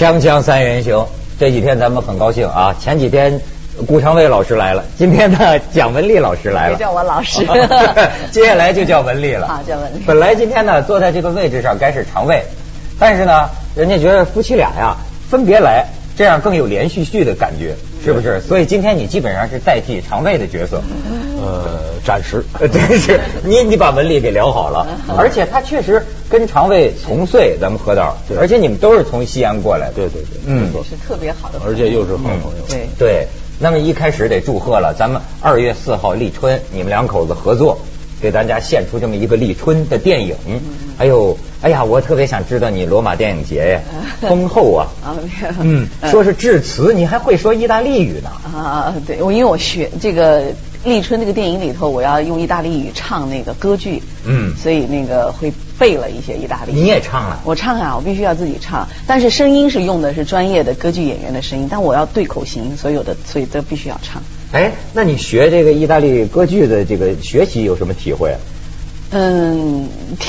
锵锵三人行，这几天咱们很高兴啊！前几天顾长卫老师来了，今天呢蒋雯丽老师来了，别叫我老师，接下来就叫文丽了。啊，叫文丽。本来今天呢坐在这个位置上该是常卫，但是呢人家觉得夫妻俩呀分别来，这样更有连续剧的感觉，是不是？所以今天你基本上是代替常卫的角色。呃，暂时，真是。你你把文理给聊好了，而且他确实跟常卫同岁，咱们喝道，而且你们都是从西安过来的，对对对，嗯，是特别好的朋友，而且又是好朋友，对。对。那么一开始得祝贺了，咱们二月四号立春，你们两口子合作，给大家献出这么一个立春的电影。哎呦，哎呀，我特别想知道你罗马电影节呀，丰厚啊，啊，嗯，说是致辞，你还会说意大利语呢。啊，对，我因为我学这个立春那个电影里头，我要用意大利语唱那个歌剧，嗯所以那个会背了一些意大利语。你也唱了，我唱啊，我必须要自己唱，但是声音是用的是专业的歌剧演员的声音，但我要对口型，所有的所以都必须要唱。哎，那你学这个意大利歌剧的这个学习有什么体会啊？嗯，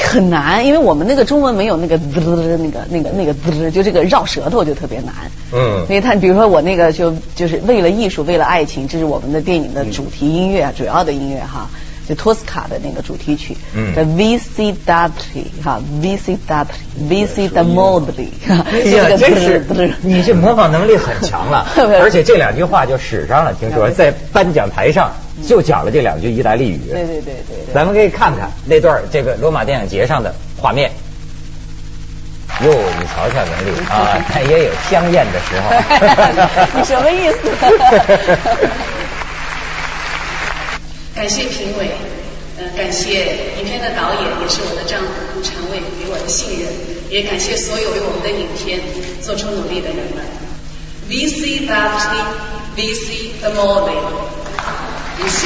很难，因为我们那个中文没有那个滋那个那个那个滋，就这个绕舌头就特别难。嗯因为他比如说我那个就就是为了艺术，为了爱情，这是我们的电影的主题音乐，主要的音乐哈，就托斯卡的那个主题曲，嗯叫 VC Dati 哈，VC Dati VC d a Modli，哎呀，真是你这模仿能力很强了，而且这两句话就使上了。听说在颁奖台上就讲了这两句意大利语。对对对对对。咱们可以看看那段这个罗马电影节上的画面。哟，你瞧瞧文丽啊，他也有香艳的时候。你 什么意思？感谢评委，呃，感谢影片的导演，也是我的丈夫顾长卫给我的信任，也感谢所有为我们的影片做出努力的人们。VC Dati VC the m o r n VC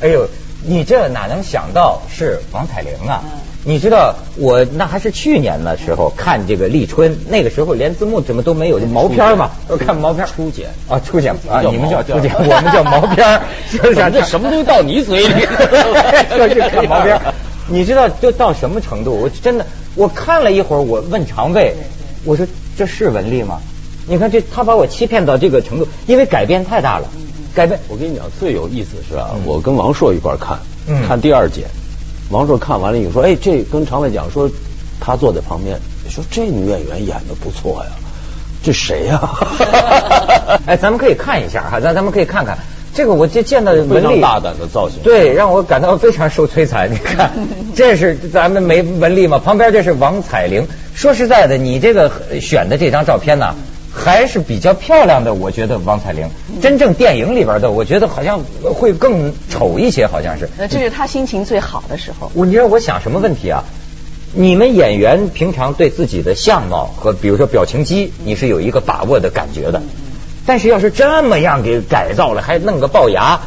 哎呦，你这哪能想到是王彩玲啊？你知道我那还是去年的时候看这个立春，那个时候连字幕怎么都没有，就毛片嘛，我看毛片初剪。啊，初剪啊，你们叫初剪，我们叫毛片儿，就是这什么都到你嘴里？就是看毛片。你知道就到什么程度？我真的我看了一会儿，我问常卫，我说这是文丽吗？你看这他把我欺骗到这个程度，因为改变太大了，改变我跟你讲，最有意思的是啊，嗯。我跟王朔一块看嗯，看第二剪，王朔看完了以后说，哎，这跟常伟讲说，他坐在旁边说，这女演员演的不错呀，这谁呀？哎，咱们可以看一下哈，咱咱们可以看看这个，我就见到文丽常大胆的造型。对，让我感到非常受摧残。你看，这是咱们没文丽嘛？旁边这是王彩玲。说实在的，你这个选的这张照片呢，还是比较漂亮的。我觉得王彩玲，真正电影里边的，我觉得好像会更丑一些，好像是。呃，这是她心情最好的时候。我你知道我想什么问题啊？你们演员平常对自己的相貌和比如说表情肌，你是有一个把握的感觉的。但是要是这么样给改造了，还弄个龅牙，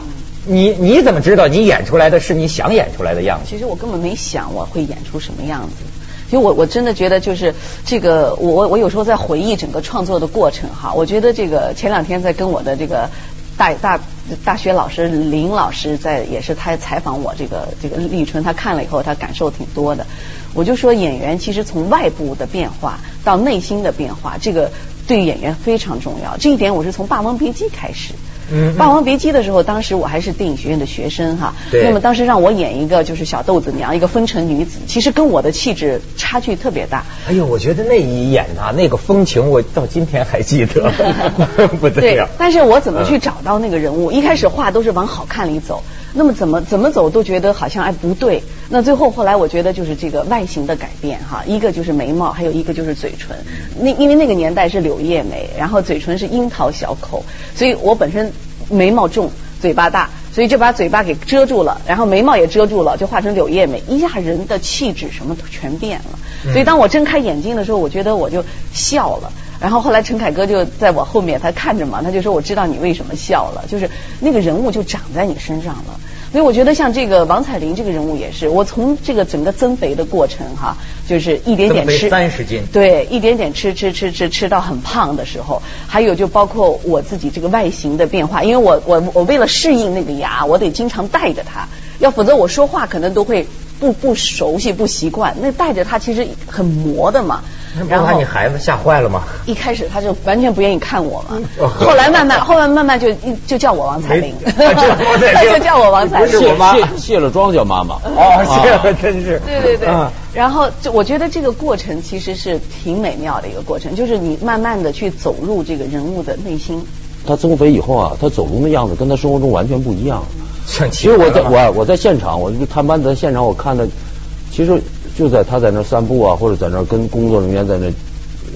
你你怎么知道你演出来的是你想演出来的样子？其实我根本没想我会演出什么样子。因为我我真的觉得就是这个，我我我有时候在回忆整个创作的过程哈，我觉得这个前两天在跟我的这个大大大学老师林老师在也是他采访我这个这个立春，他看了以后他感受挺多的。我就说演员其实从外部的变化到内心的变化，这个对演员非常重要。这一点我是从《霸王别姬》开始。嗯嗯霸王别姬》的时候，当时我还是电影学院的学生哈。对那么当时让我演一个就是小豆子娘，一个风尘女子，其实跟我的气质差距特别大。哎呦，我觉得那一演啊，那个风情，我到今天还记得，不得对了。，但是我怎么去找到那个人物？一开始画都是往好看里走，那么怎么怎么走都觉得好像哎不对。那最后后来我觉得就是这个外形的改变哈，一个就是眉毛，还有一个就是嘴唇。那因为那个年代是柳叶眉，然后嘴唇是樱桃小口，所以我本身眉毛重，嘴巴大。所以就把嘴巴给遮住了，然后眉毛也遮住了，就画成柳叶眉，一下人的气质什么全变了。所以当我睁开眼睛的时候，我觉得我就笑了。然后后来陈凯歌就在我后面，他看着嘛，他就说：“我知道你为什么笑了，就是那个人物就长在你身上了。”所以我觉得像这个王彩玲这个人物也是，我从这个整个增肥的过程哈，就是一点点吃三十斤。对，一点点吃吃吃吃吃到很胖的时候，还有就包括我自己这个外形的变化，因为我我我为了适应那个牙，我得经常带着它，要否则我说话可能都会不不熟悉不习惯，那带着它其实很磨的嘛。然后把你孩子吓坏了吗？一开始他就完全不愿意看我嘛，哦后来慢慢后来慢慢就就叫我王彩玲，他就叫我王彩玲，卸不是我妈卸卸了妆叫妈妈。哦，卸了真是。对对对嗯，然后就我觉得这个过程其实是挺美妙的一个过程，就是你慢慢的去走入这个人物的内心。他增肥以后啊，他走路的样子跟他生活中完全不一样。其实我在我我在现场，我就探班在现场，我看的，其实就在他在那散步啊，或者在那跟工作人员在那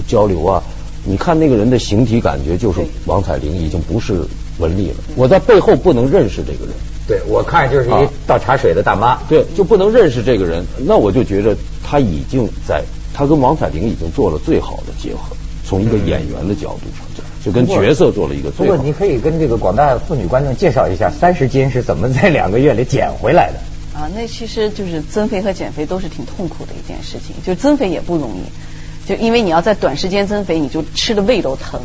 交流啊，你看那个人的形体感觉就是王彩玲，已经不是文丽了。我在背后不能认识这个人，对我看就是一啊倒茶水的大妈。对，就不能认识这个人，那我就觉得他已经在，他跟王彩玲已经做了最好的结合，从一个演员的角度上讲，就跟角色做了一个最好的。不过你可以跟这个广大妇女观众介绍一下，三十斤是怎么在两个月里减回来的？啊，那其实就是增肥和减肥都是挺痛苦的一件事情，就增肥也不容易，就因为你要在短时间增肥，你就吃的胃都疼，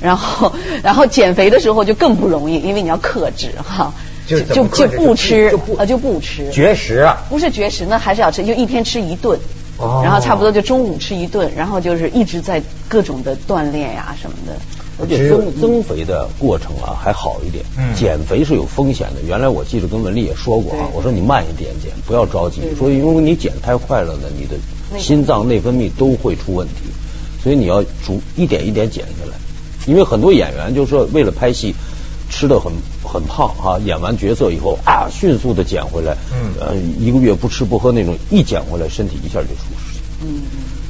然后然后减肥的时候就更不容易，因为你要克制哈，就就不吃啊就不吃，绝食啊！不是绝食，那还是要吃，就一天吃一顿。哦然后差不多就中午吃一顿，然后就是一直在各种的锻炼呀什么的。而且增增肥的过程啊还好一点，嗯。减肥是有风险的。原来我记得跟文丽也说过啊，我说你慢一点减，不要着急。所以因为你减太快了呢，你的心脏内分泌都会出问题，所以你要逐一点一点减下来。因为很多演员就是说为了拍戏吃的很很胖啊，演完角色以后啊迅速的减回来，嗯。呃一个月不吃不喝那种，一减回来身体一下就出事。嗯，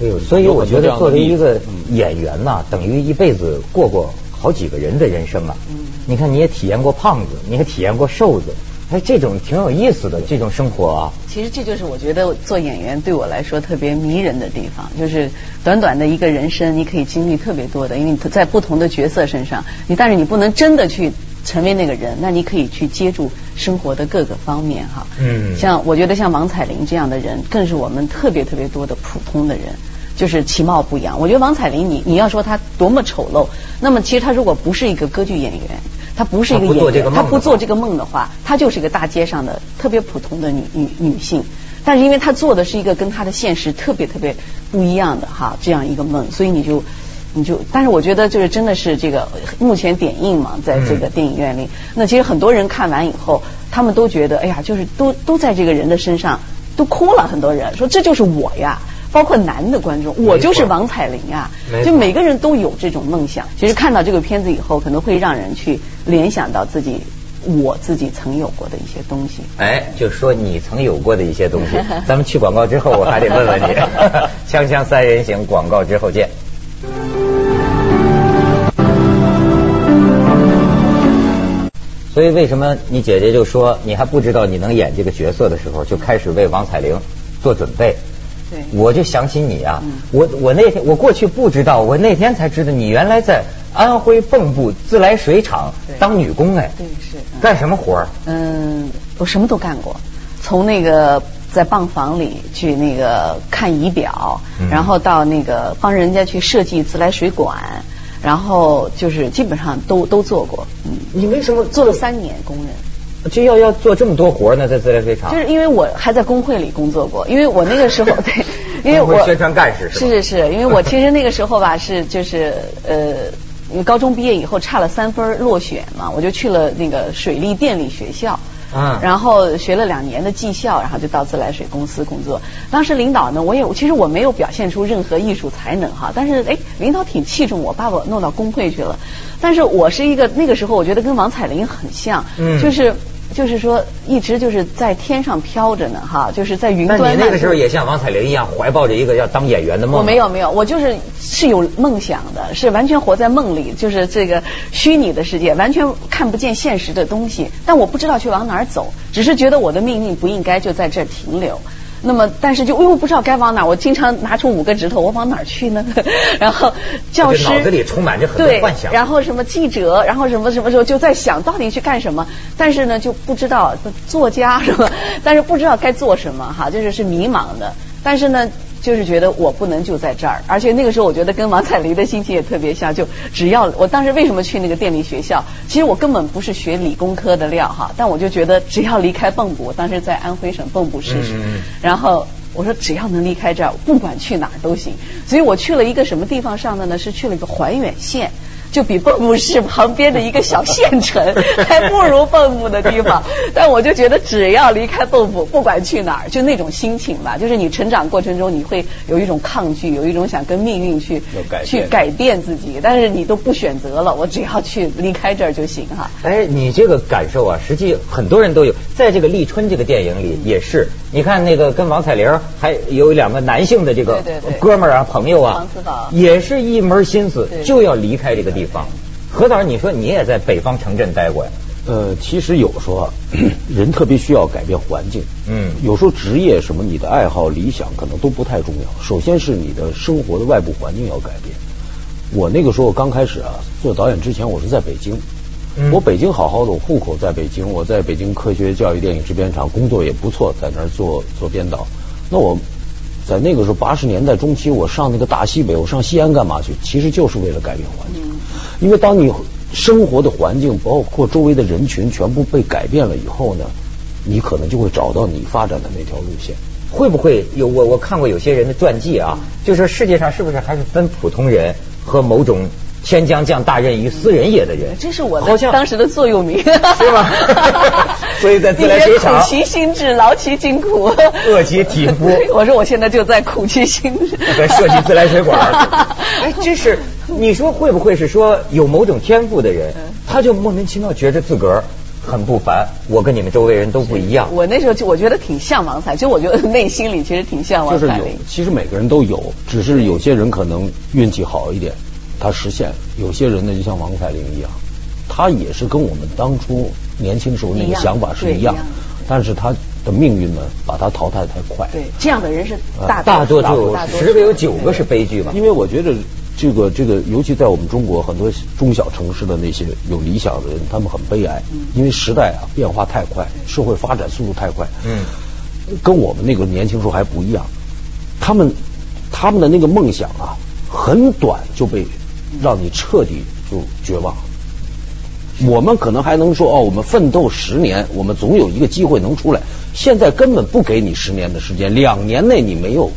哎呦，所以我觉得作为一个演员呐、等于一辈子过过好几个人的人生啊。嗯你看，你也体验过胖子，你也体验过瘦子，哎，这种挺有意思的这种生活啊。其实这就是我觉得做演员对我来说特别迷人的地方，就是短短的一个人生，你可以经历特别多的，因为你在不同的角色身上，你但是你不能真的去成为那个人，那你可以去接触生活的各个方面哈。嗯像我觉得像王彩玲这样的人，更是我们特别特别多的普通的人。就是其貌不扬，我觉得王彩玲，你你要说她多么丑陋，那么其实她如果不是一个歌剧演员，她不是一个演员，她不做这个梦的话，她就是一个大街上的特别普通的女女女性。但是因为她做的是一个跟她的现实特别特别不一样的哈这样一个梦，所以你就你就，但是我觉得就是真的是这个目前点映嘛，在这个电影院里，那其实很多人看完以后，他们都觉得哎呀，就是都都在这个人的身上都哭了，很多人说这就是我呀。包括男的观众，我就是王彩玲啊没，错就每个人都有这种梦想。其实看到这个片子以后，可能会让人去联想到自己我自己曾有过的一些东西。哎，就说你曾有过的一些东西。咱们去广告之后，我还得问问你。锵锵三人行，广告之后见。所以为什么你姐姐就说你还不知道你能演这个角色的时候，就开始为王彩玲做准备？对我就想起你啊，嗯我我那天我过去不知道，我那天才知道你原来在安徽蚌埠自来水厂当女工哎，对是嗯干什么活儿？嗯，我什么都干过，从那个在泵房里去那个看仪表，嗯然后到那个帮人家去设计自来水管，然后就是基本上都都做过。嗯，你为什么做了三年工人。这要要做这么多活呢？在自来水厂，就是因为我还在工会里工作过，因为我那个时候 对，因为我宣传干事是吧是是是，因为我其实那个时候吧是就是呃，高中毕业以后差了三分落选嘛，我就去了那个水利电力学校。嗯然后学了两年的技校，然后就到自来水公司工作。当时领导呢，我也其实我没有表现出任何艺术才能哈，但是哎，领导挺器重我，把我弄到工会去了。但是我是一个那个时候，我觉得跟王彩玲很像，嗯就是。就是说，一直就是在天上飘着呢，哈，就是在云那端。你那个时候也像王彩玲一样，怀抱着一个要当演员的梦。我没有没有，我就是是有梦想的，是完全活在梦里，就是这个虚拟的世界，完全看不见现实的东西。但我不知道去往哪儿走，只是觉得我的命运不应该就在这儿停留。那么，但是就又不知道该往哪儿，我经常拿出五个指头，我往哪儿去呢？然后教师脑子里充满着很多幻想然后什么记者，然后什么什么时候就在想到底去干什么，但是呢就不知道作家 什么，但是不知道该做什么哈，就是是迷茫的。但是呢，就是觉得我不能就在这儿，而且那个时候我觉得跟王彩玲的心情也特别像，就只要我当时为什么去那个电力学校，其实我根本不是学理工科的料哈，但我就觉得只要离开蚌埠，我当时在安徽省蚌埠市，然后我说只要能离开这儿，不管去哪儿都行。所以我去了一个什么地方上的呢？是去了一个怀远县。就比蚌埠市旁边的一个小县城还不如蚌埠的地方，但我就觉得只要离开蚌埠，不管去哪儿，就那种心情吧，就是你成长过程中你会有一种抗拒，有一种想跟命运去去改变自己，但是你都不选择了，我只要去离开这儿就行哈。哎，你这个感受啊，实际很多人都有，在这个立春这个电影里也是，你看那个跟王彩玲还有两个男性的这个哥们儿啊朋友啊，也是一门心思就要离开这个地。地方，何导，你说你也在北方城镇待过呀？呃，其实有时候 人特别需要改变环境。嗯，有时候职业什么，你的爱好、理想可能都不太重要。首先是你的生活的外部环境要改变。我那个时候刚开始啊，做导演之前，我是在北京。我北京好好的，我户口在北京，我在北京科学教育电影制片厂工作也不错，在那儿做做编导。那我。在那个时候，八十年代中期，我上那个大西北，我上西安干嘛去？其实就是为了改变环境。因为当你生活的环境，包括周围的人群，全部被改变了以后呢，你可能就会找到你发展的那条路线。会不会有我我看过有些人的传记啊，就说世界上是不是还是分普通人和某种？天将降大任于斯人也的人，这是我的当时的座右铭，是吗？所以在自来水厂，苦其心志，劳其筋骨，饿其体肤。我说我现在就在苦其心志，在设计自来水管。哎，这是你说会不会是说有某种天赋的人，他就莫名其妙觉着自个儿很不凡？我跟你们周围人都不一样。我那时候就我觉得挺像王彩，就我觉得内心里其实挺像王彩玲。其实每个人都有，只是有些人可能运气好一点。他实现有些人呢，就像王彩玲一样，他也是跟我们当初年轻时候那个想法是一样，但是他的命运呢，把他淘汰太快。对，这样的人是大大多就十个有九个是悲剧吧。因为我觉得这个这个，尤其在我们中国很多中小城市的那些有理想的人，他们很悲哀，因为时代啊变化太快，社会发展速度太快。嗯，跟我们那个年轻时候还不一样，他们他们的那个梦想啊，很短就被。让你彻底就绝望。我们可能还能说哦，我们奋斗十年，我们总有一个机会能出来。现在根本不给你十年的时间，两年内你没有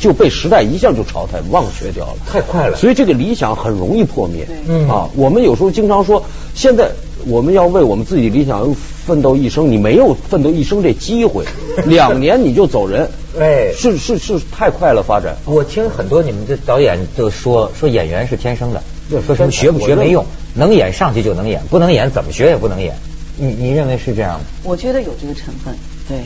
就被时代一下就淘汰、忘却掉了，太快了。所以这个理想很容易破灭。嗯啊，我们有时候经常说，现在我们要为我们自己理想奋斗一生，你没有奋斗一生这机会，两年你就走人。哎，是是是，太快了发展。我听很多你们的导演就说说演员是天生的，说什么学不学没用，能演上去就能演，不能演怎么学也不能演。你你认为是这样吗？我觉得有这个成分，对，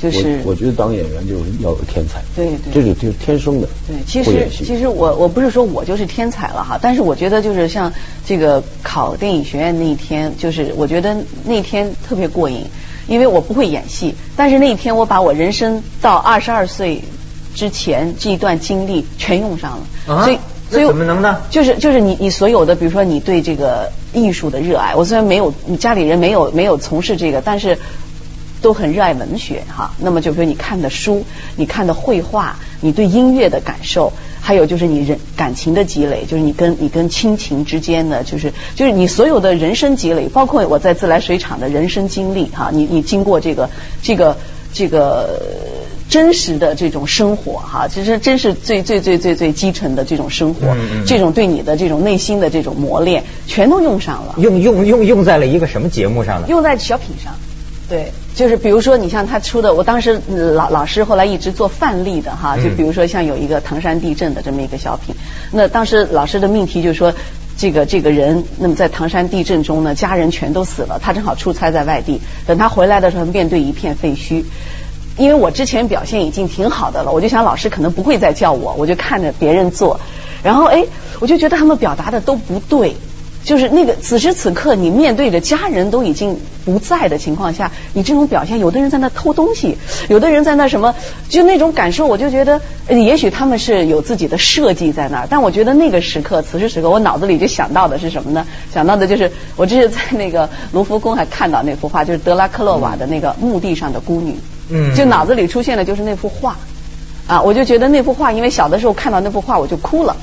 就是我觉得当演员就是要有天才，对对，这是就是天生的。对，其实其实我我不是说我就是天才了哈，但是我觉得就是像这个考电影学院那一天，就是我觉得那天特别过瘾。因为我不会演戏，但是那一天我把我人生到二十二岁之前这一段经历全用上了，所以所以怎么能呢？就是就是你你所有的，比如说你对这个艺术的热爱，我虽然没有你家里人没有没有从事这个，但是都很热爱文学哈。那么就比如你看的书，你看的绘画，你对音乐的感受。还有就是你人感情的积累，就是你跟你跟亲情之间的，就是就是你所有的人生积累，包括我在自来水厂的人生经历哈，你你经过这个这个这个真实的这种生活哈，其实真是最最最最最基层的这种生活，这种对你的这种内心的这种磨练，全都用上了。用用用用在了一个什么节目上呢？用在小品上。对，就是比如说，你像他出的，我当时老老师后来一直做范例的哈，就比如说像有一个唐山地震的这么一个小品，那当时老师的命题就是说，这个这个人，那么在唐山地震中呢，家人全都死了，他正好出差在外地，等他回来的时候，面对一片废墟，因为我之前表现已经挺好的了，我就想老师可能不会再叫我，我就看着别人做，然后哎，我就觉得他们表达的都不对。就是那个此时此刻，你面对着家人都已经不在的情况下，你这种表现，有的人在那偷东西，有的人在那什么，就那种感受，我就觉得，也许他们是有自己的设计在那儿，但我觉得那个时刻，此时此刻，我脑子里就想到的是什么呢？想到的就是我这是在那个卢浮宫还看到那幅画，就是德拉克洛瓦的那个墓地上的孤女，嗯，就脑子里出现的就是那幅画，啊，我就觉得那幅画，因为小的时候看到那幅画我就哭了，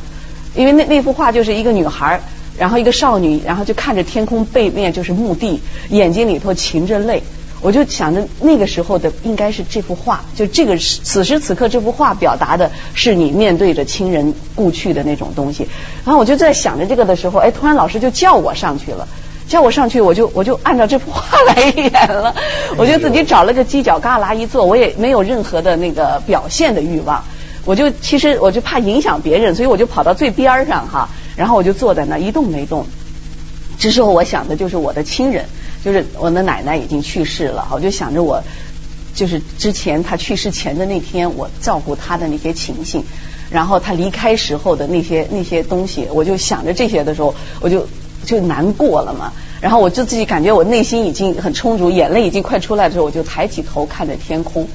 因为那那幅画就是一个女孩。然后一个少女，然后就看着天空背面就是墓地，眼睛里头噙着泪。我就想着那个时候的应该是这幅画，就这个此时此刻这幅画表达的是你面对着亲人故去的那种东西。然后我就在想着这个的时候，哎，突然老师就叫我上去了，叫我上去，我就我就按照这幅画来演了。我就自己找了个犄角旮旯一坐，我也没有任何的那个表现的欲望。我就其实我就怕影响别人，所以我就跑到最边上哈，然后我就坐在那一动没动。这时候我想的就是我的亲人。就是我的奶奶已经去世了，我就想着我就是之前她去世前的那天，我照顾她的那些情形，然后她离开时候的那些那些东西，我就想着这些的时候，我就就难过了嘛。然后我就自己感觉我内心已经很充足，眼泪已经快出来的时候，我就抬起头看着天空。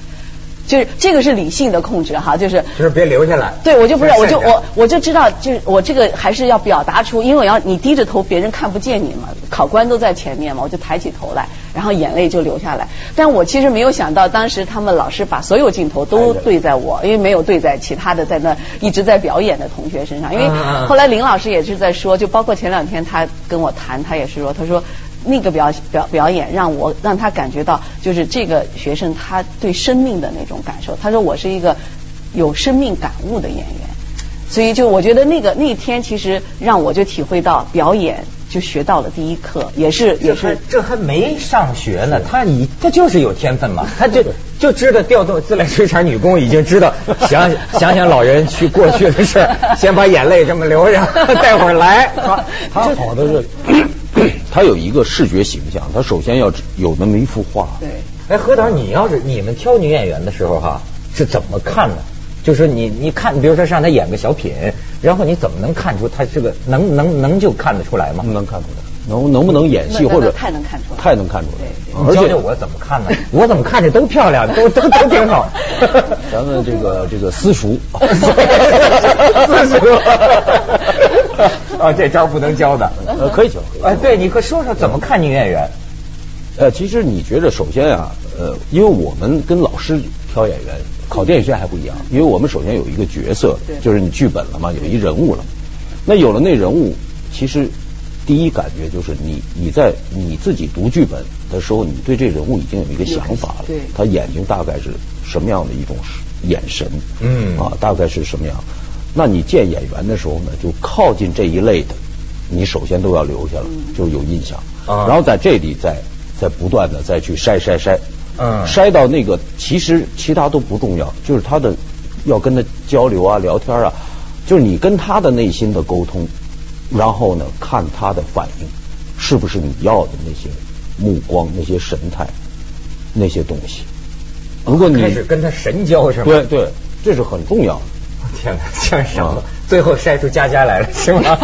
就是这个是理性的控制哈，就是就是别留下来。对，我就不是，我就我我就知道，就是我这个还是要表达出，因为我要你低着头，别人看不见你嘛，考官都在前面嘛，我就抬起头来，然后眼泪就流下来。但我其实没有想到，当时他们老师把所有镜头都对在我，因为没有对在其他的在那一直在表演的同学身上。因为后来林老师也是在说，就包括前两天他跟我谈，他也是说，他说。那个表表表演让我让他感觉到，就是这个学生他对生命的那种感受。他说我是一个有生命感悟的演员，所以就我觉得那个那天其实让我就体会到表演就学到了第一课，也是也是这还没上学呢，他已他就是有天分嘛，他就就知道调动自来水厂女工已经知道 想想想老人去过去的事先把眼泪这么流着，待会儿来，他好的是。他有一个视觉形象，他首先要有那么一幅画。对，哎，何导，你要是你们挑女演员的时候哈，是怎么看呢？就是你你看，比如说让他演个小品，然后你怎么能看出他是个能能能就看得出来吗？能看出来，能能不能演戏或者太能看出来，太能看出来。而且我怎么看呢？我怎么看着都漂亮，都都都挺好。咱们这个这个私塾，私塾。啊，这招不能教的，呃，可以教。哎，对，你可说说怎么看女演员？呃，其实你觉得，首先啊，呃，因为我们跟老师挑演员考电影学院还不一样，因为我们首先有一个角色，就是你剧本了嘛，有一人物了。那有了那人物，其实第一感觉就是你你在你自己读剧本的时候，你对这人物已经有一个想法了。对，他眼睛大概是什么样的一种眼神？嗯，啊，大概是什么样？那你见演员的时候呢，就靠近这一类的，你首先都要留下了，就有印象。然后在这里再再不断的再去筛筛筛，筛到那个其实其他都不重要，就是他的要跟他交流啊、聊天啊，就是你跟他的内心的沟通，然后呢看他的反应，是不是你要的那些目光、那些神态、那些东西。如果你开始跟他神交是吗？对对，这是很重要的。天哪，像什么？最后筛出佳佳来了，是吗？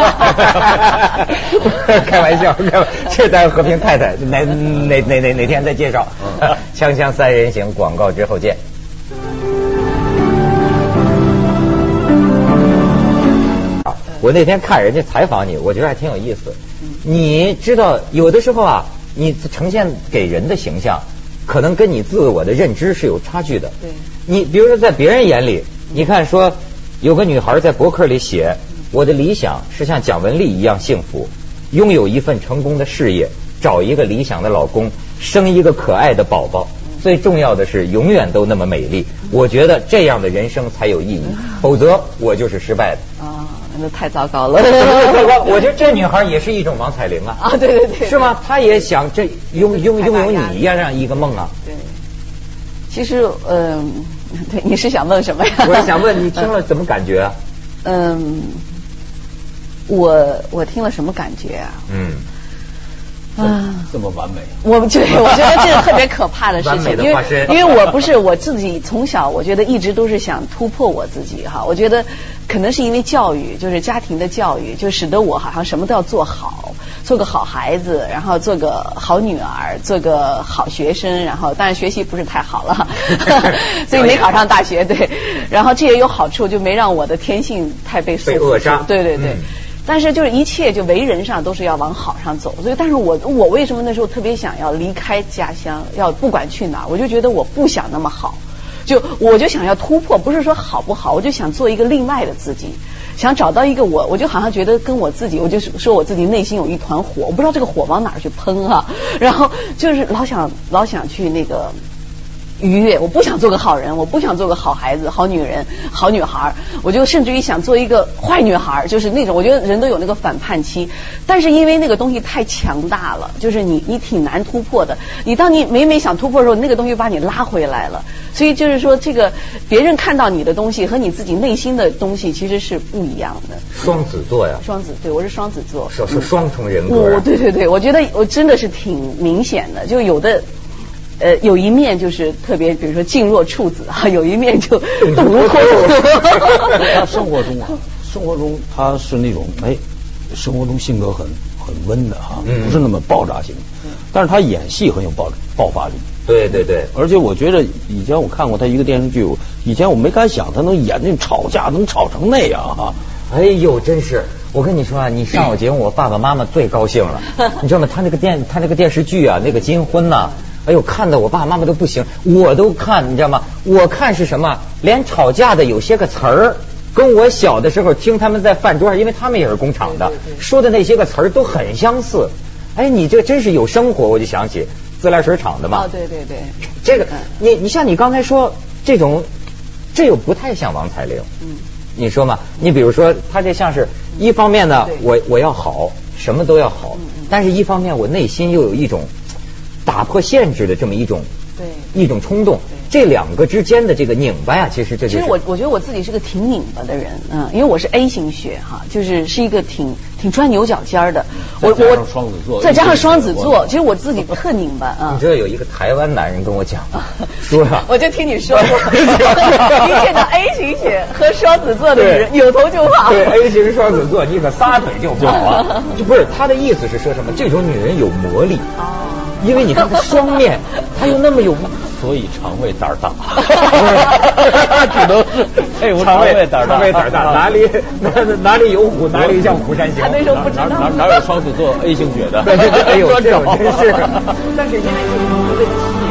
开玩笑，开玩笑。这咱和平太太哪哪哪哪哪天再介绍。锵锵三人行，广告之后见。我那天看人家采访你，我觉得还挺有意思。你知道，有的时候啊，你呈现给人的形象，可能跟你自我的认知是有差距的。对。你比如说，在别人眼里，你看说。有个女孩在博客里写：“我的理想是像蒋雯丽一样幸福，拥有一份成功的事业，找一个理想的老公，生一个可爱的宝宝。最重要的是永远都那么美丽。我觉得这样的人生才有意义，否则我就是失败的。”啊，那太糟糕了。我觉得这女孩也是一种王彩玲啊。啊，对对对。是吗？她也想这拥拥拥有你一样这样一个梦啊。对。其实，嗯。对，你是想问什么呀？我是想问你听了怎么感觉？嗯，我我听了什么感觉啊？嗯。啊，这么完美。我对，我觉得这是特别可怕的事情，因为因为我不是我自己从小，我觉得一直都是想突破我自己哈。我觉得可能是因为教育，就是家庭的教育，就使得我好像什么都要做好，做个好孩子，然后做个好女儿，做个好学生，然后当然学习不是太好了，所以没考上大学。对，然后这也有好处，就没让我的天性太被被扼杀。对对对。但是就是一切就为人上都是要往好上走，所以但是我我为什么那时候特别想要离开家乡，要不管去哪，我就觉得我不想那么好，就我就想要突破，不是说好不好，我就想做一个另外的自己。想找到一个我，我就好像觉得跟我自己，我就是说我自己内心有一团火，我不知道这个火往哪儿去喷啊，然后就是老想老想去那个。愉悦，我不想做个好人，我不想做个好孩子、好女人、好女孩，我就甚至于想做一个坏女孩，就是那种我觉得人都有那个反叛期，但是因为那个东西太强大了，就是你你挺难突破的。你当你每每想突破的时候，那个东西把你拉回来了。所以就是说，这个别人看到你的东西和你自己内心的东西其实是不一样的。双子座呀，双子，对我是双子座，是是双重人格。我对对对，我觉得我真的是挺明显的，就有的。呃，有一面就是特别，比如说静若处子哈，有一面就动如脱兔。他生活中啊，生活中他是那种哎，生活中性格很很温的哈，不是那么爆炸型。但是他演戏很有爆爆发力。对对对。而且我觉得以前我看过他一个电视剧，以前我没敢想他能演那种吵架能吵成那样哈。哎呦，真是！我跟你说啊，你上我节目，我爸爸妈妈最高兴了。你知道吗？他那个电他那个电视剧啊，那个金婚呐。哎呦，看的我爸爸妈妈都不行，我都看，你知道吗？我看是什么？连吵架的有些个词儿，跟我小的时候听他们在饭桌上，因为他们也是工厂的，说的那些个词儿都很相似。哎，你这真是有生活，我就想起自来水厂的嘛。哦，对对对。这个，你你像你刚才说这种，这又不太像王彩玲。嗯。你说嘛？你比如说，他这像是一方面呢，我我要好，什么都要好，但是一方面我内心又有一种。打破限制的这么一种，对一种冲动，这两个之间的这个拧巴呀，其实这就其实我我觉得我自己是个挺拧巴的人，嗯，因为我是 A 型血哈，就是是一个挺挺钻牛角尖的。我我双子座，再加上双子座，其实我自己特拧巴啊。你知道有一个台湾男人跟我讲，说啊，我就听你说过，一见到 A 型血和双子座的女人，扭头就跑。对 A 型双子座，你可撒腿就跑啊！就 不是他的意思是说什么？这种女人有魔力。哦。因为你看他双面，他又那么有，所以肠胃胆儿大。只能是肠胃胆儿大，肠胃胆儿大，哪里哪 哪里有虎，哪里像虎山行。他那时候不知道哪哪有双子座 A 型血的。哎呦，这种真是。但是因为有一个问题。